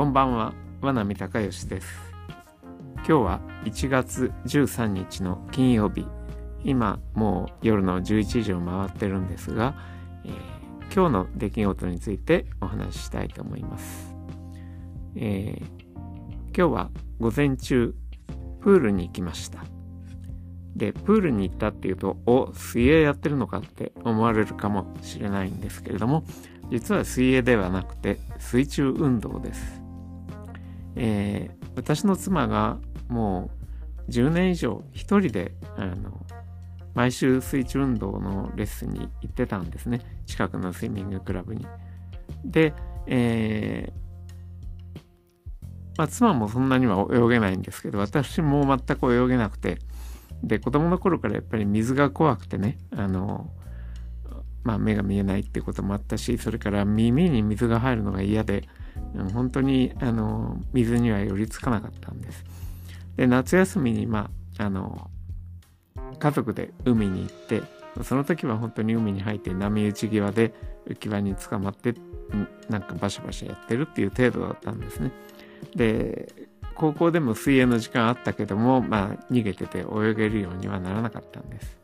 こんばんは、和波隆義です。今日は1月13日の金曜日。今もう夜の11時を回ってるんですが、えー、今日の出来事についてお話ししたいと思います。えー、今日は午前中プールに行きました。で、プールに行ったっていうと、お、水泳やってるのかって思われるかもしれないんですけれども、実は水泳ではなくて水中運動です。えー、私の妻がもう10年以上一人であの毎週水中運動のレッスンに行ってたんですね近くのスイミングクラブに。で、えーまあ、妻もそんなには泳げないんですけど私も全く泳げなくてで子供の頃からやっぱり水が怖くてねあの、まあ、目が見えないっていこともあったしそれから耳に水が入るのが嫌で本当にあの水には寄りつかなかったんです。で夏休みにまああの家族で海に行ってその時は本当に海に入って波打ち際で浮き輪に捕まってなんかバシャバシャやってるっていう程度だったんですね。で高校でも水泳の時間あったけどもまあ逃げてて泳げるようにはならなかったんです。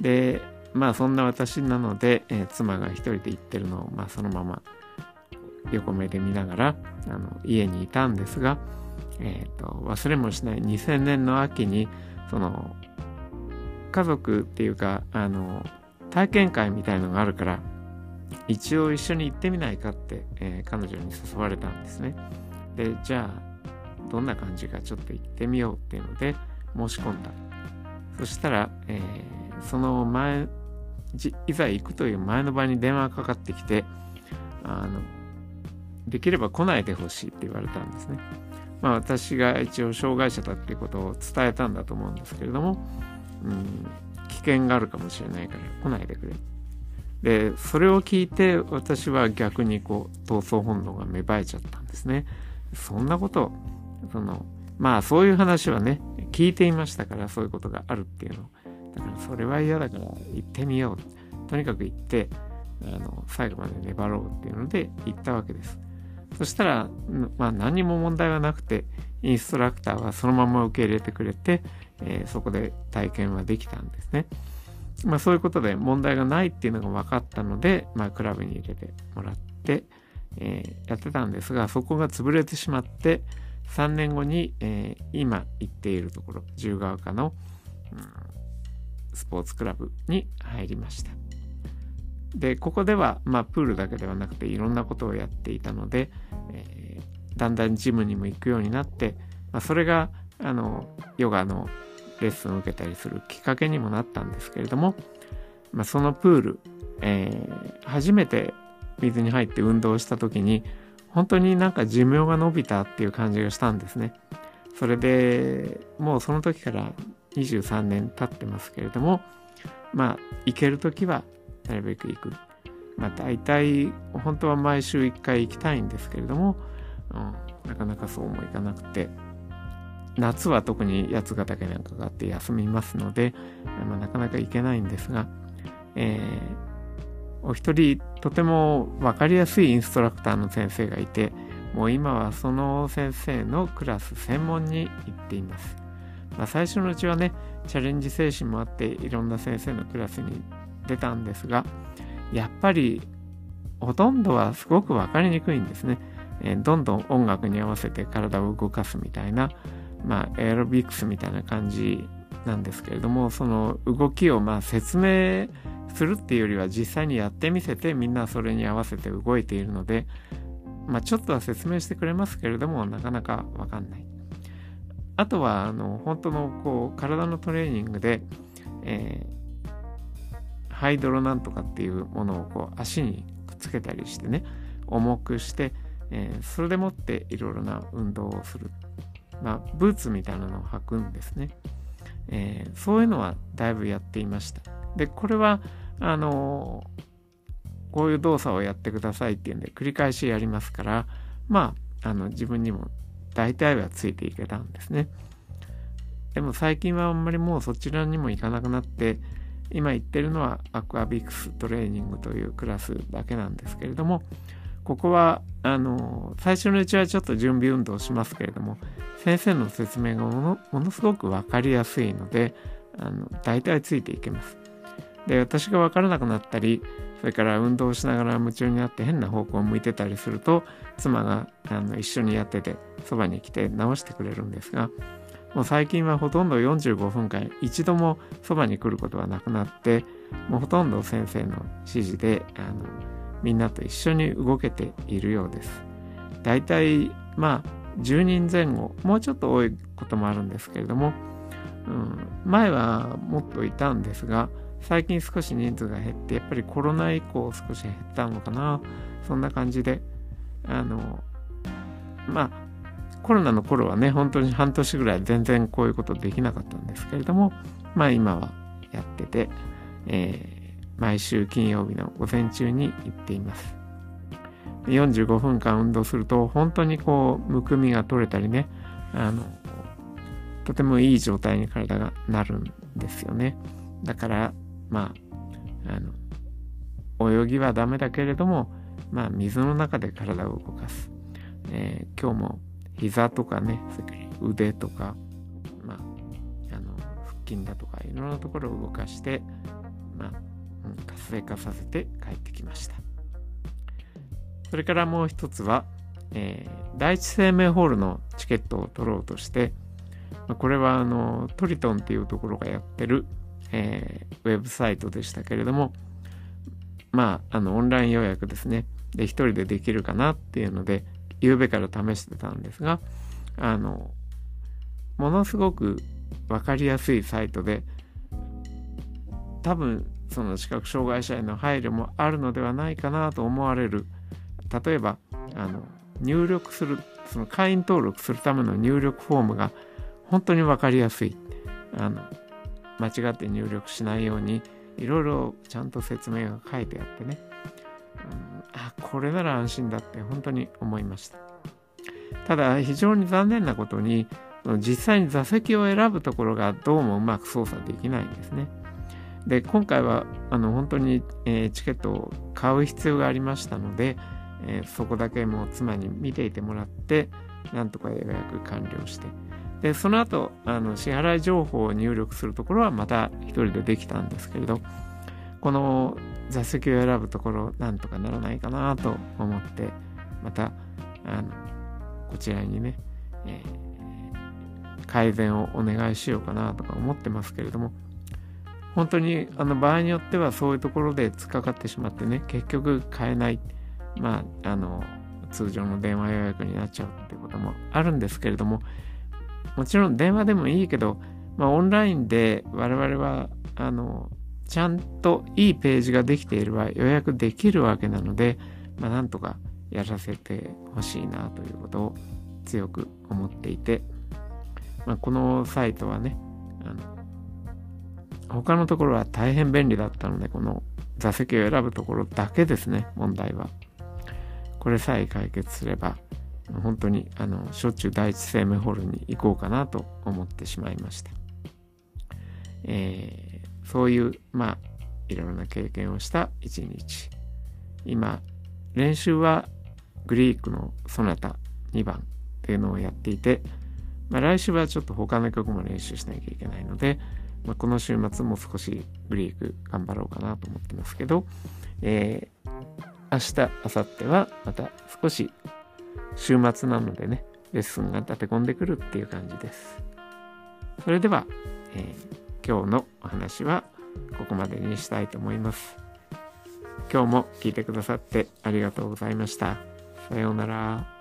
でまあそんな私なので、えー、妻が一人で行ってるのを、まあ、そのまま横目で見ながらあの家にいたんですが、えーと、忘れもしない2000年の秋にその家族っていうかあの体験会みたいのがあるから一応一緒に行ってみないかって、えー、彼女に誘われたんですね。でじゃあどんな感じかちょっと行ってみようっていうので申し込んだ。そしたら、えー、その前いざ行くという前の場に電話がかかってきてあのできれば来ないでほしいって言われたんですね。まあ私が一応障害者だっていうことを伝えたんだと思うんですけれども、うん、危険があるかもしれないから来ないでくれ。で、それを聞いて私は逆にこう闘争本能が芽生えちゃったんですね。そんなこと、その、まあそういう話はね、聞いていましたからそういうことがあるっていうの。だからそれは嫌だから行ってみよう。とにかく行って、あの最後まで粘ろうっていうので行ったわけです。そしたら、まあ、何も問題はなくて、インストラクターはそのまま受け入れてくれて、えー、そこで体験はできたんですね。まあ、そういうことで問題がないっていうのが分かったので、まあ、クラブに入れてもらって、えー、やってたんですが、そこが潰れてしまって、3年後に、えー、今行っているところ、自由が丘の、うん、スポーツクラブに入りました。でここでは、まあ、プールだけではなくていろんなことをやっていたので、えー、だんだんジムにも行くようになって、まあ、それがあのヨガのレッスンを受けたりするきっかけにもなったんですけれども、まあ、そのプール、えー、初めて水に入って運動した時に本当になんか寿命が伸びたっていう感じがしたんですね。それでもうその時から23年経ってますけれどもまあ行ける時はなるべく行く。まあ大体本当は毎週1回行きたいんですけれども、うん、なかなかそうもいかなくて夏は特に八ヶ岳なんかがあって休みますので、まあ、なかなか行けないんですが、えー、お一人とても分かりやすいインストラクターの先生がいてもう今はその先生のクラス専門に行っています。まあ、最初のうちはねチャレンジ精神もあっていろんな先生のクラスに出たんですがやっぱりほとんどはすごく分かりにくいんですね。えー、どんどん音楽に合わせて体を動かすみたいな、まあ、エアロビクスみたいな感じなんですけれどもその動きをまあ説明するっていうよりは実際にやってみせてみんなそれに合わせて動いているので、まあ、ちょっとは説明してくれますけれどもなかなか分かんない。あとはあの本当のこう体のトレーニングで、えハイドロなんとかっていうものをこう足にくっつけたりしてね重くして、えー、それでもっていろいろな運動をする、まあ、ブーツみたいなのを履くんですね、えー、そういうのはだいぶやっていました。でこれはあのー、こういう動作をやってくださいっていうんで繰り返しやりますからまああの自分にも大体はついていけたんですね。でも最近はあんまりもうそちらにも行かなくなって今言ってるのはアクアビクストレーニングというクラスだけなんですけれどもここはあの最初のうちはちょっと準備運動しますけれども先生の説明がものすごく分かりやすいのであの大体ついていけます。で私が分からなくなったりそれから運動しながら夢中になって変な方向を向いてたりすると妻があの一緒にやっててそばに来て直してくれるんですがもう最近はほとんど45分間一度もそばに来ることはなくなってもうほとんど先生の指示であのみんなと一緒に動けているようです。だいたいまあ10人前後もうちょっと多いこともあるんですけれども、うん、前はもっといたんですが最近少し人数が減ってやっぱりコロナ以降少し減ったのかなそんな感じであのまあコロナの頃はね本当に半年ぐらい全然こういうことできなかったんですけれどもまあ今はやってて、えー、毎週金曜日の午前中に行っています。45分間運動すると本当にこうむくみが取れたりねあのとてもいい状態に体がなるんですよね。だからまああの泳ぎはダメだけれどもまあ水の中で体を動かす、えー、今日も膝とかね腕とかまああの腹筋だとかいろんなところを動かしてまあ、うん、活性化させて帰ってきました。それからもう一つは、えー、第一生命ホールのチケットを取ろうとしてまこれはあのトリトンっていうところがやってる、えー、ウェブサイトでしたけれどもまああのオンライン予約ですね。で一人でできるかなっていうので昨べから試してたんですがあのものすごく分かりやすいサイトで多分その視覚障害者への配慮もあるのではないかなと思われる。例えばあの入力するその会員登録するための入力フォームが本当に分かりやすい。あの間違って入力しないようにいろいろちゃんと説明が書いてあってね、あこれなら安心だって本当に思いました。ただ非常に残念なことに実際に座席を選ぶところがどうもうまく操作できないんですね。で今回はあの本当に、えー、チケットを買う必要がありましたので、えー、そこだけもう妻に見ていてもらってなんとか予約完了して。でその後あの支払い情報を入力するところはまた一人でできたんですけれどこの座席を選ぶところなんとかならないかなと思ってまたあのこちらにね、えー、改善をお願いしようかなとか思ってますけれども本当にあの場合によってはそういうところで突っかかってしまってね結局買えないまああの通常の電話予約になっちゃうっていうこともあるんですけれどももちろん電話でもいいけど、まあ、オンラインで我々はあのちゃんといいページができていれば予約できるわけなので、まあ、なんとかやらせてほしいなということを強く思っていて、まあ、このサイトはねあの他のところは大変便利だったのでこの座席を選ぶところだけですね問題は。これさえ解決すれば本当にあのしょっちゅう第一生命ホールに行こうかなと思ってしまいました、えー、そういうまあいろいろな経験をした一日今練習はグリークのソナタ2番っていうのをやっていて、まあ、来週はちょっと他の曲も練習しなきゃいけないので、まあ、この週末も少しグリーク頑張ろうかなと思ってますけど、えー、明日明後日はまた少し週末なのでね、レッスンが立て込んでくるっていう感じです。それでは、えー、今日のお話はここまでにしたいと思います。今日も聞いてくださってありがとうございました。さようなら。